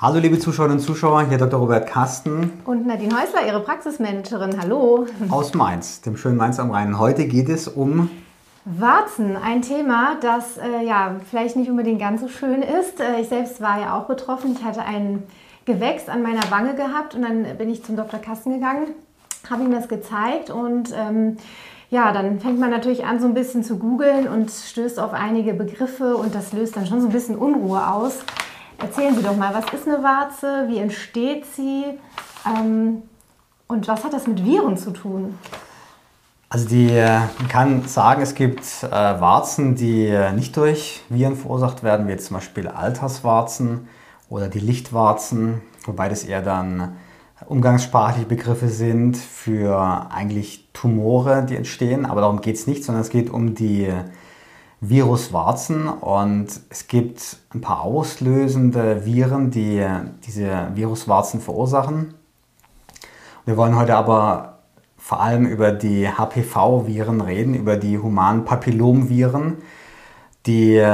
Hallo liebe Zuschauerinnen und Zuschauer, hier Dr. Robert Kasten. Und Nadine Häusler, Ihre Praxismanagerin. Hallo. Aus Mainz, dem schönen Mainz am Rhein. Heute geht es um Warzen, ein Thema, das äh, ja vielleicht nicht unbedingt ganz so schön ist. Äh, ich selbst war ja auch betroffen. Ich hatte ein Gewächs an meiner Wange gehabt und dann bin ich zum Dr. Kasten gegangen, habe ihm das gezeigt und ähm, ja, dann fängt man natürlich an, so ein bisschen zu googeln und stößt auf einige Begriffe und das löst dann schon so ein bisschen Unruhe aus. Erzählen Sie doch mal, was ist eine Warze? Wie entsteht sie? Ähm, und was hat das mit Viren zu tun? Also die, äh, man kann sagen, es gibt äh, Warzen, die äh, nicht durch Viren verursacht werden, wie jetzt zum Beispiel Alterswarzen oder die Lichtwarzen, wobei das eher dann umgangssprachliche Begriffe sind für eigentlich Tumore, die entstehen. Aber darum geht es nicht, sondern es geht um die Viruswarzen und es gibt ein paar auslösende Viren, die diese Viruswarzen verursachen. Wir wollen heute aber vor allem über die HPV-Viren reden, über die humanen Papillomviren, die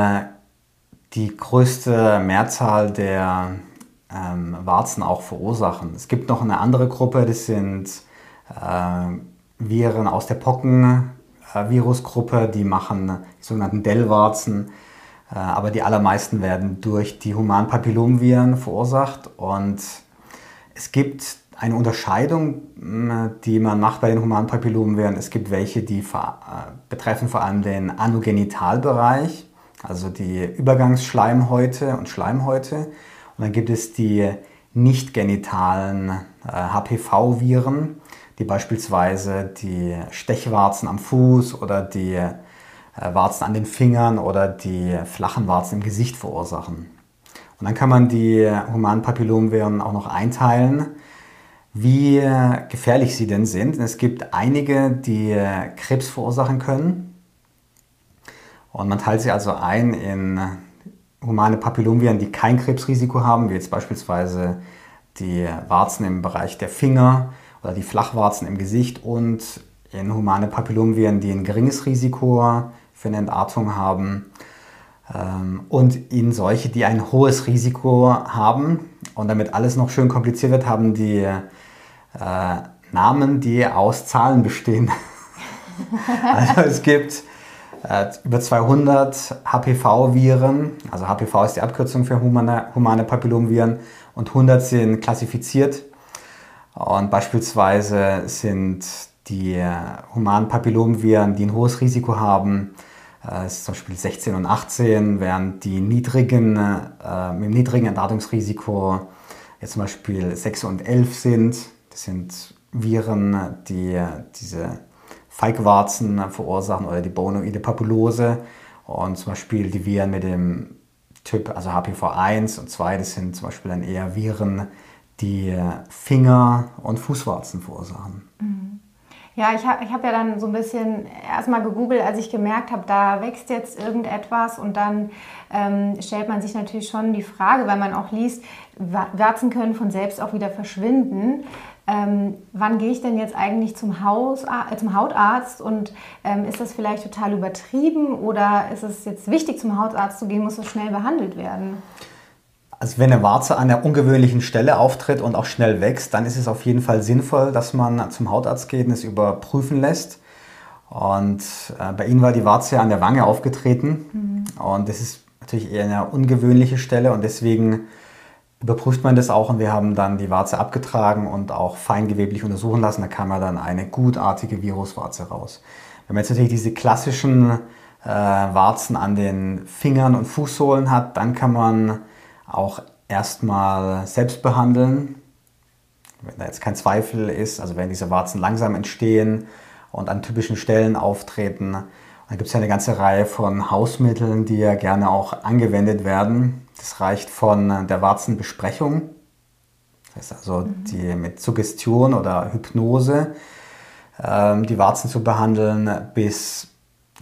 die größte Mehrzahl der ähm, Warzen auch verursachen. Es gibt noch eine andere Gruppe, das sind äh, Viren aus der Pocken, Virusgruppe, die machen die sogenannten Dell-Warzen, äh, aber die allermeisten werden durch die humanen Papillomviren verursacht und es gibt eine Unterscheidung, die man macht bei den humanen Papillomviren. Es gibt welche, die äh, betreffen vor allem den Anogenitalbereich, also die Übergangsschleimhäute und Schleimhäute. Und dann gibt es die nicht genitalen HPV-Viren, die beispielsweise die Stechwarzen am Fuß oder die äh, Warzen an den Fingern oder die flachen Warzen im Gesicht verursachen. Und dann kann man die humanen Papillomviren auch noch einteilen, wie gefährlich sie denn sind. Es gibt einige, die Krebs verursachen können. Und man teilt sie also ein in humane Papillomviren, die kein Krebsrisiko haben, wie jetzt beispielsweise die Warzen im Bereich der Finger oder die Flachwarzen im Gesicht und in humane Papillomviren, die ein geringes Risiko für eine Entartung haben ähm, und in solche, die ein hohes Risiko haben. Und damit alles noch schön kompliziert wird, haben die äh, Namen, die aus Zahlen bestehen. also es gibt äh, über 200 HPV-Viren, also HPV ist die Abkürzung für humane, humane Papillomviren, und 100 sind klassifiziert und beispielsweise sind die humanen Papillomviren, die ein hohes Risiko haben, äh, zum Beispiel 16 und 18, während die niedrigen, äh, mit dem niedrigen Entladungsrisiko jetzt zum Beispiel 6 und 11 sind. Das sind Viren, die diese Feigwarzen verursachen oder die Bonoide Papillose. Und zum Beispiel die Viren mit dem Typ, also HPV1 und 2, das sind zum Beispiel dann eher Viren, die Finger- und Fußwarzen verursachen. Mhm. Ja, ich habe ich hab ja dann so ein bisschen erstmal gegoogelt, als ich gemerkt habe, da wächst jetzt irgendetwas und dann ähm, stellt man sich natürlich schon die Frage, weil man auch liest, Warzen können von selbst auch wieder verschwinden. Ähm, wann gehe ich denn jetzt eigentlich zum, Haus, äh, zum Hautarzt und ähm, ist das vielleicht total übertrieben oder ist es jetzt wichtig, zum Hautarzt zu gehen, muss das schnell behandelt werden? Also wenn eine Warze an einer ungewöhnlichen Stelle auftritt und auch schnell wächst, dann ist es auf jeden Fall sinnvoll, dass man zum Hautarzt geht und es überprüfen lässt. Und äh, bei Ihnen war die Warze an der Wange aufgetreten mhm. und das ist natürlich eher eine ungewöhnliche Stelle und deswegen überprüft man das auch und wir haben dann die Warze abgetragen und auch feingeweblich untersuchen lassen. Da kam ja dann eine gutartige Viruswarze raus. Wenn man jetzt natürlich diese klassischen äh, Warzen an den Fingern und Fußsohlen hat, dann kann man auch erstmal selbst behandeln, wenn da jetzt kein Zweifel ist, also wenn diese Warzen langsam entstehen und an typischen Stellen auftreten. Dann gibt es ja eine ganze Reihe von Hausmitteln, die ja gerne auch angewendet werden. Das reicht von der Warzenbesprechung, das heißt also mhm. die mit Suggestion oder Hypnose ähm, die Warzen zu behandeln, bis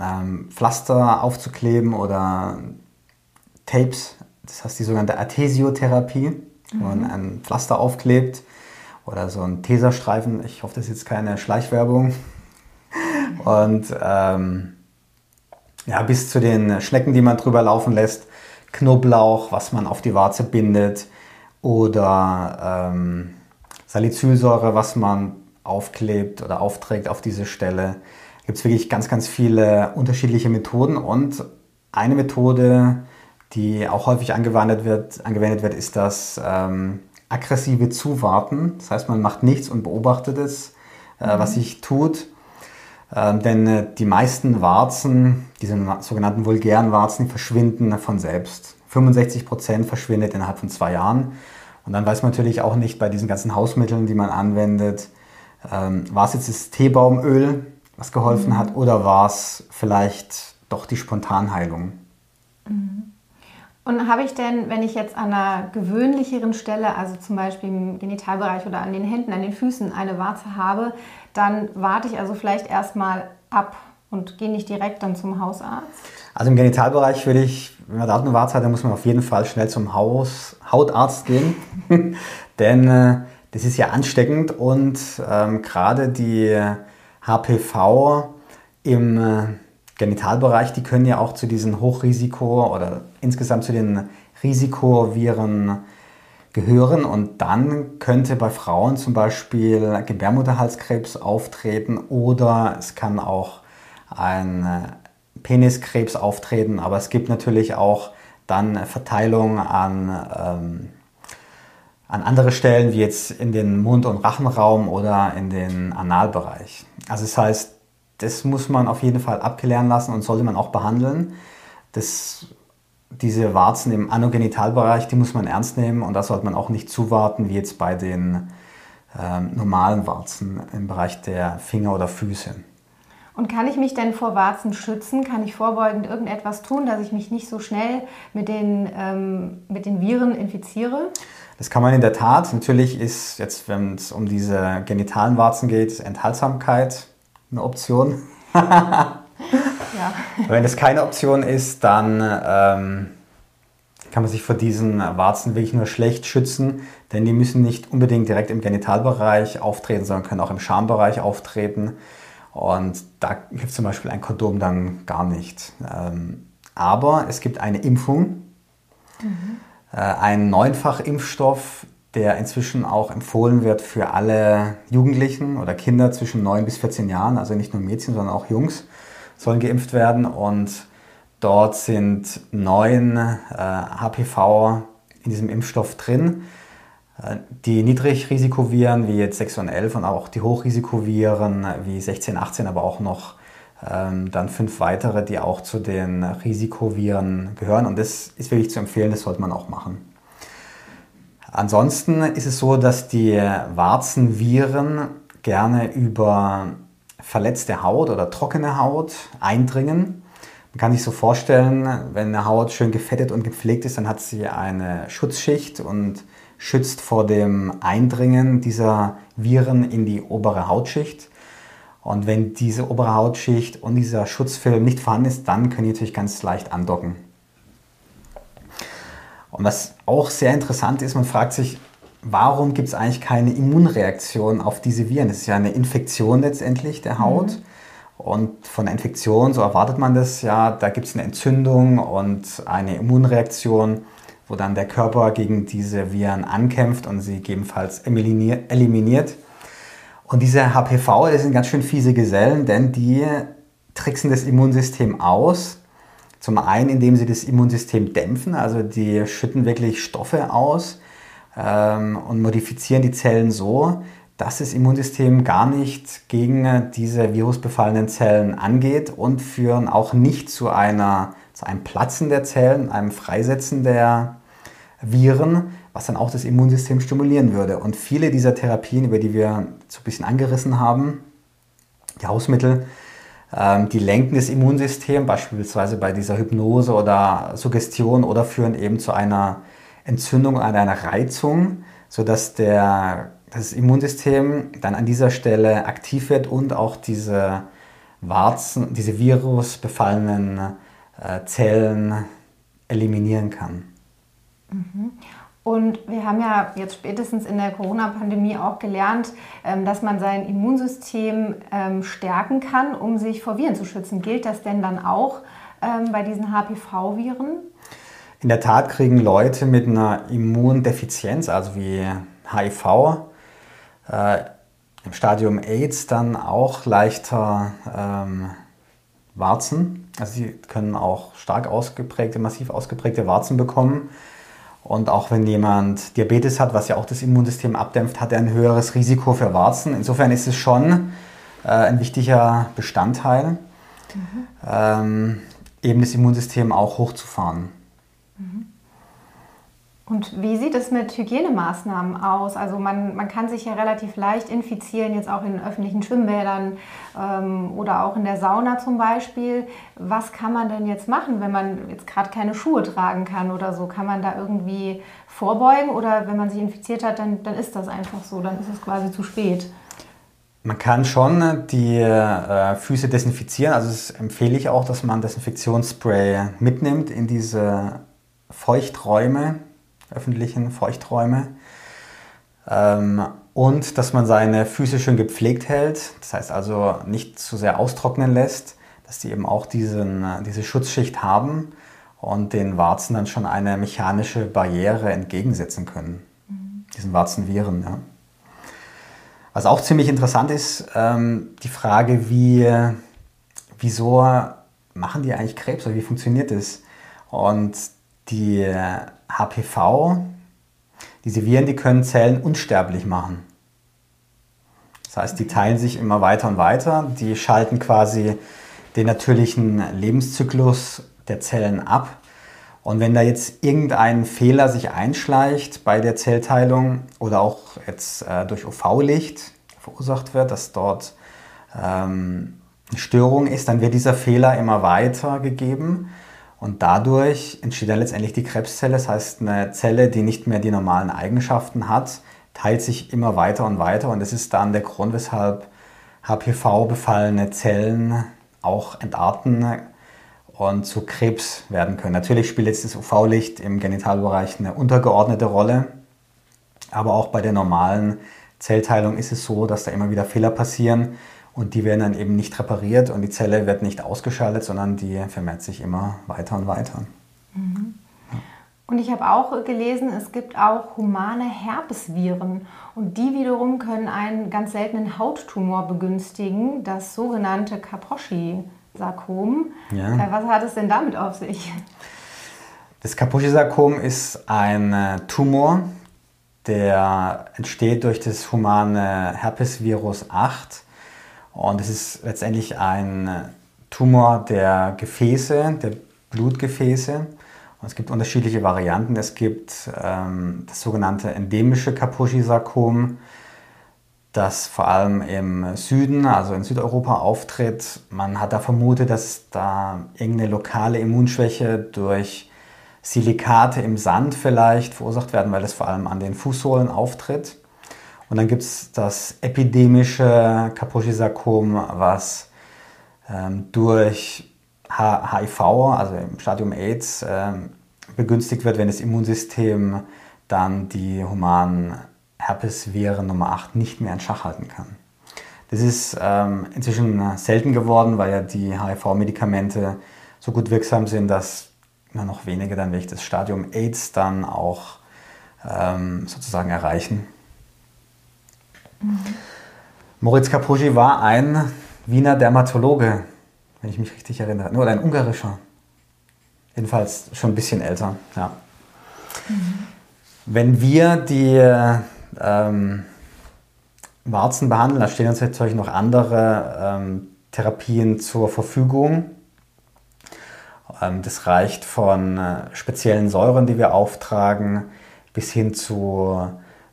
ähm, Pflaster aufzukleben oder Tapes das heißt die sogenannte Arthesiotherapie, mhm. wo man mhm. ein Pflaster aufklebt oder so ein Teserstreifen. Ich hoffe, das ist jetzt keine Schleichwerbung. Und ähm, ja, bis zu den Schnecken, die man drüber laufen lässt, Knoblauch, was man auf die Warze bindet oder ähm, Salicylsäure, was man aufklebt oder aufträgt auf diese Stelle. Gibt es wirklich ganz, ganz viele unterschiedliche Methoden und eine Methode, die auch häufig angewendet wird, angewendet wird ist das ähm, aggressive Zuwarten. Das heißt, man macht nichts und beobachtet es, äh, mhm. was sich tut. Ähm, denn äh, die meisten Warzen, diese sogenannten vulgären Warzen, verschwinden von selbst. 65 Prozent verschwindet innerhalb von zwei Jahren. Und dann weiß man natürlich auch nicht bei diesen ganzen Hausmitteln, die man anwendet, ähm, war es jetzt das Teebaumöl, was geholfen mhm. hat, oder war es vielleicht doch die Spontanheilung? Mhm. Und habe ich denn, wenn ich jetzt an einer gewöhnlicheren Stelle, also zum Beispiel im Genitalbereich oder an den Händen, an den Füßen eine Warze habe, dann warte ich also vielleicht erstmal ab und gehe nicht direkt dann zum Hausarzt? Also im Genitalbereich würde ich, wenn man da eine Warze hat, dann muss man auf jeden Fall schnell zum Haus, Hautarzt gehen. Denn äh, das ist ja ansteckend und ähm, gerade die HPV im äh, Genitalbereich, die können ja auch zu diesen Hochrisiko oder insgesamt zu den Risikoviren gehören und dann könnte bei Frauen zum Beispiel Gebärmutterhalskrebs auftreten oder es kann auch ein äh, Peniskrebs auftreten, aber es gibt natürlich auch dann Verteilung an, ähm, an andere Stellen, wie jetzt in den Mund- und Rachenraum oder in den Analbereich. Also das heißt, das muss man auf jeden Fall abklären lassen und sollte man auch behandeln. Das, diese Warzen im Anogenitalbereich, die muss man ernst nehmen und da sollte man auch nicht zuwarten, wie jetzt bei den ähm, normalen Warzen im Bereich der Finger oder Füße. Und kann ich mich denn vor Warzen schützen? Kann ich vorbeugend irgendetwas tun, dass ich mich nicht so schnell mit den, ähm, mit den Viren infiziere? Das kann man in der Tat. Natürlich ist jetzt, wenn es um diese genitalen Warzen geht, Enthaltsamkeit eine Option. ja. Wenn es keine Option ist, dann ähm, kann man sich vor diesen Warzen wirklich nur schlecht schützen, denn die müssen nicht unbedingt direkt im Genitalbereich auftreten, sondern können auch im Schambereich auftreten. Und da hilft zum Beispiel ein Kondom dann gar nicht. Ähm, aber es gibt eine Impfung, mhm. äh, einen Neunfachimpfstoff, der inzwischen auch empfohlen wird für alle Jugendlichen oder Kinder zwischen 9 bis 14 Jahren, also nicht nur Mädchen, sondern auch Jungs sollen geimpft werden. Und dort sind neun äh, HPV in diesem Impfstoff drin. Äh, die Niedrigrisikoviren wie jetzt 6 und 11 und auch die Hochrisikoviren wie 16, 18, aber auch noch ähm, dann fünf weitere, die auch zu den Risikoviren gehören. Und das ist wirklich zu empfehlen, das sollte man auch machen. Ansonsten ist es so, dass die Warzenviren gerne über verletzte Haut oder trockene Haut eindringen. Man kann sich so vorstellen, wenn eine Haut schön gefettet und gepflegt ist, dann hat sie eine Schutzschicht und schützt vor dem Eindringen dieser Viren in die obere Hautschicht. Und wenn diese obere Hautschicht und dieser Schutzfilm nicht vorhanden ist, dann können die natürlich ganz leicht andocken. Und was auch sehr interessant ist, man fragt sich, warum gibt es eigentlich keine Immunreaktion auf diese Viren? Das ist ja eine Infektion letztendlich der Haut. Mhm. Und von der Infektion, so erwartet man das ja, da gibt es eine Entzündung und eine Immunreaktion, wo dann der Körper gegen diese Viren ankämpft und sie gegebenenfalls eliminiert. Und diese HPV, das sind ganz schön fiese Gesellen, denn die tricksen das Immunsystem aus zum einen, indem sie das Immunsystem dämpfen, also die schütten wirklich Stoffe aus ähm, und modifizieren die Zellen so, dass das Immunsystem gar nicht gegen diese virusbefallenen Zellen angeht und führen auch nicht zu, einer, zu einem Platzen der Zellen, einem Freisetzen der Viren, was dann auch das Immunsystem stimulieren würde. Und viele dieser Therapien, über die wir so ein bisschen angerissen haben, die Hausmittel, die lenken das Immunsystem, beispielsweise bei dieser Hypnose oder Suggestion oder führen eben zu einer Entzündung, einer Reizung, sodass der, das Immunsystem dann an dieser Stelle aktiv wird und auch diese Warzen, diese virusbefallenen äh, Zellen eliminieren kann. Mhm. Und wir haben ja jetzt spätestens in der Corona-Pandemie auch gelernt, ähm, dass man sein Immunsystem ähm, stärken kann, um sich vor Viren zu schützen. Gilt das denn dann auch ähm, bei diesen HPV-Viren? In der Tat kriegen Leute mit einer Immundefizienz, also wie HIV, äh, im Stadium AIDS dann auch leichter ähm, Warzen. Also sie können auch stark ausgeprägte, massiv ausgeprägte Warzen bekommen. Und auch wenn jemand Diabetes hat, was ja auch das Immunsystem abdämpft, hat er ein höheres Risiko für Warzen. Insofern ist es schon äh, ein wichtiger Bestandteil, mhm. ähm, eben das Immunsystem auch hochzufahren. Mhm. Und wie sieht es mit Hygienemaßnahmen aus? Also man, man kann sich ja relativ leicht infizieren, jetzt auch in öffentlichen Schwimmbädern ähm, oder auch in der Sauna zum Beispiel. Was kann man denn jetzt machen, wenn man jetzt gerade keine Schuhe tragen kann oder so? Kann man da irgendwie vorbeugen oder wenn man sich infiziert hat, dann, dann ist das einfach so, dann ist es quasi zu spät? Man kann schon die äh, Füße desinfizieren. Also das empfehle ich auch, dass man Desinfektionsspray mitnimmt in diese Feuchträume öffentlichen Feuchträume. Ähm, und dass man seine Füße schön gepflegt hält, das heißt also nicht zu sehr austrocknen lässt, dass die eben auch diesen, diese Schutzschicht haben und den Warzen dann schon eine mechanische Barriere entgegensetzen können, mhm. diesen Warzenviren. Ja. Was auch ziemlich interessant ist, ähm, die Frage, wie, wieso machen die eigentlich Krebs oder wie funktioniert das? Und die HPV, diese Viren, die können Zellen unsterblich machen. Das heißt, die teilen sich immer weiter und weiter, die schalten quasi den natürlichen Lebenszyklus der Zellen ab. Und wenn da jetzt irgendein Fehler sich einschleicht bei der Zellteilung oder auch jetzt äh, durch UV-Licht verursacht wird, dass dort ähm, eine Störung ist, dann wird dieser Fehler immer weiter gegeben und dadurch entsteht dann letztendlich die Krebszelle, das heißt eine Zelle, die nicht mehr die normalen Eigenschaften hat, teilt sich immer weiter und weiter. Und das ist dann der Grund, weshalb HPV befallene Zellen auch entarten und zu Krebs werden können. Natürlich spielt jetzt das UV-Licht im Genitalbereich eine untergeordnete Rolle, aber auch bei der normalen Zellteilung ist es so, dass da immer wieder Fehler passieren und die werden dann eben nicht repariert und die Zelle wird nicht ausgeschaltet, sondern die vermehrt sich immer weiter und weiter. Mhm. Und ich habe auch gelesen, es gibt auch humane Herpesviren und die wiederum können einen ganz seltenen Hauttumor begünstigen, das sogenannte Kaposi-Sarkom. Ja. Äh, was hat es denn damit auf sich? Das Kaposi-Sarkom ist ein äh, Tumor, der entsteht durch das humane Herpesvirus 8 und es ist letztendlich ein Tumor der Gefäße, der Blutgefäße. Und es gibt unterschiedliche Varianten. Es gibt ähm, das sogenannte endemische Kaposi-Sarkom, das vor allem im Süden, also in Südeuropa auftritt. Man hat da vermutet, dass da irgendeine lokale Immunschwäche durch Silikate im Sand vielleicht verursacht werden, weil es vor allem an den Fußsohlen auftritt. Und dann gibt es das epidemische Kaposi-Sarkom, was ähm, durch HIV, also im Stadium AIDS, ähm, begünstigt wird, wenn das Immunsystem dann die humanen Herpesviren Nummer 8 nicht mehr in Schach halten kann. Das ist ähm, inzwischen selten geworden, weil ja die HIV-Medikamente so gut wirksam sind, dass nur noch wenige dann wirklich das Stadium AIDS dann auch ähm, sozusagen erreichen. Mhm. Moritz Kapuji war ein Wiener Dermatologe, wenn ich mich richtig erinnere. Nur ein ungarischer. Jedenfalls schon ein bisschen älter. Ja. Mhm. Wenn wir die ähm, Warzen behandeln, da stehen uns natürlich noch andere ähm, Therapien zur Verfügung. Ähm, das reicht von äh, speziellen Säuren, die wir auftragen, bis hin zu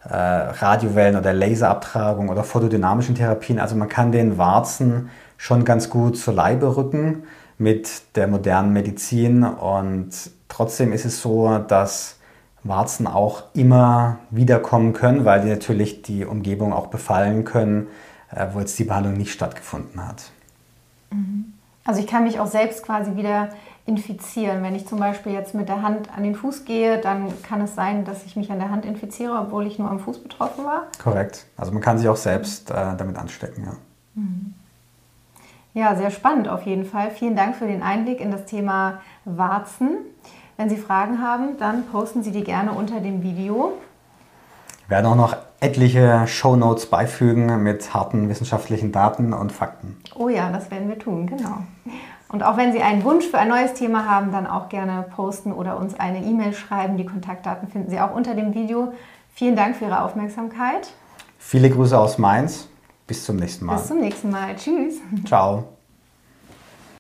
äh, Radiowellen oder Laserabtragung oder photodynamischen Therapien. Also man kann den Warzen schon ganz gut zur Leibe rücken mit der modernen Medizin und trotzdem ist es so, dass Warzen auch immer wiederkommen können, weil die natürlich die Umgebung auch befallen können, äh, wo jetzt die Behandlung nicht stattgefunden hat. Mhm. Also ich kann mich auch selbst quasi wieder infizieren. Wenn ich zum Beispiel jetzt mit der Hand an den Fuß gehe, dann kann es sein, dass ich mich an der Hand infiziere, obwohl ich nur am Fuß betroffen war. Korrekt. Also man kann sich auch selbst äh, damit anstecken, ja. Mhm. Ja, sehr spannend auf jeden Fall. Vielen Dank für den Einblick in das Thema Warzen. Wenn Sie Fragen haben, dann posten Sie die gerne unter dem Video. Wir werden auch noch etliche Shownotes beifügen mit harten wissenschaftlichen Daten und Fakten. Oh ja, das werden wir tun, genau. Und auch wenn Sie einen Wunsch für ein neues Thema haben, dann auch gerne posten oder uns eine E-Mail schreiben. Die Kontaktdaten finden Sie auch unter dem Video. Vielen Dank für Ihre Aufmerksamkeit. Viele Grüße aus Mainz. Bis zum nächsten Mal. Bis zum nächsten Mal. Tschüss. Ciao.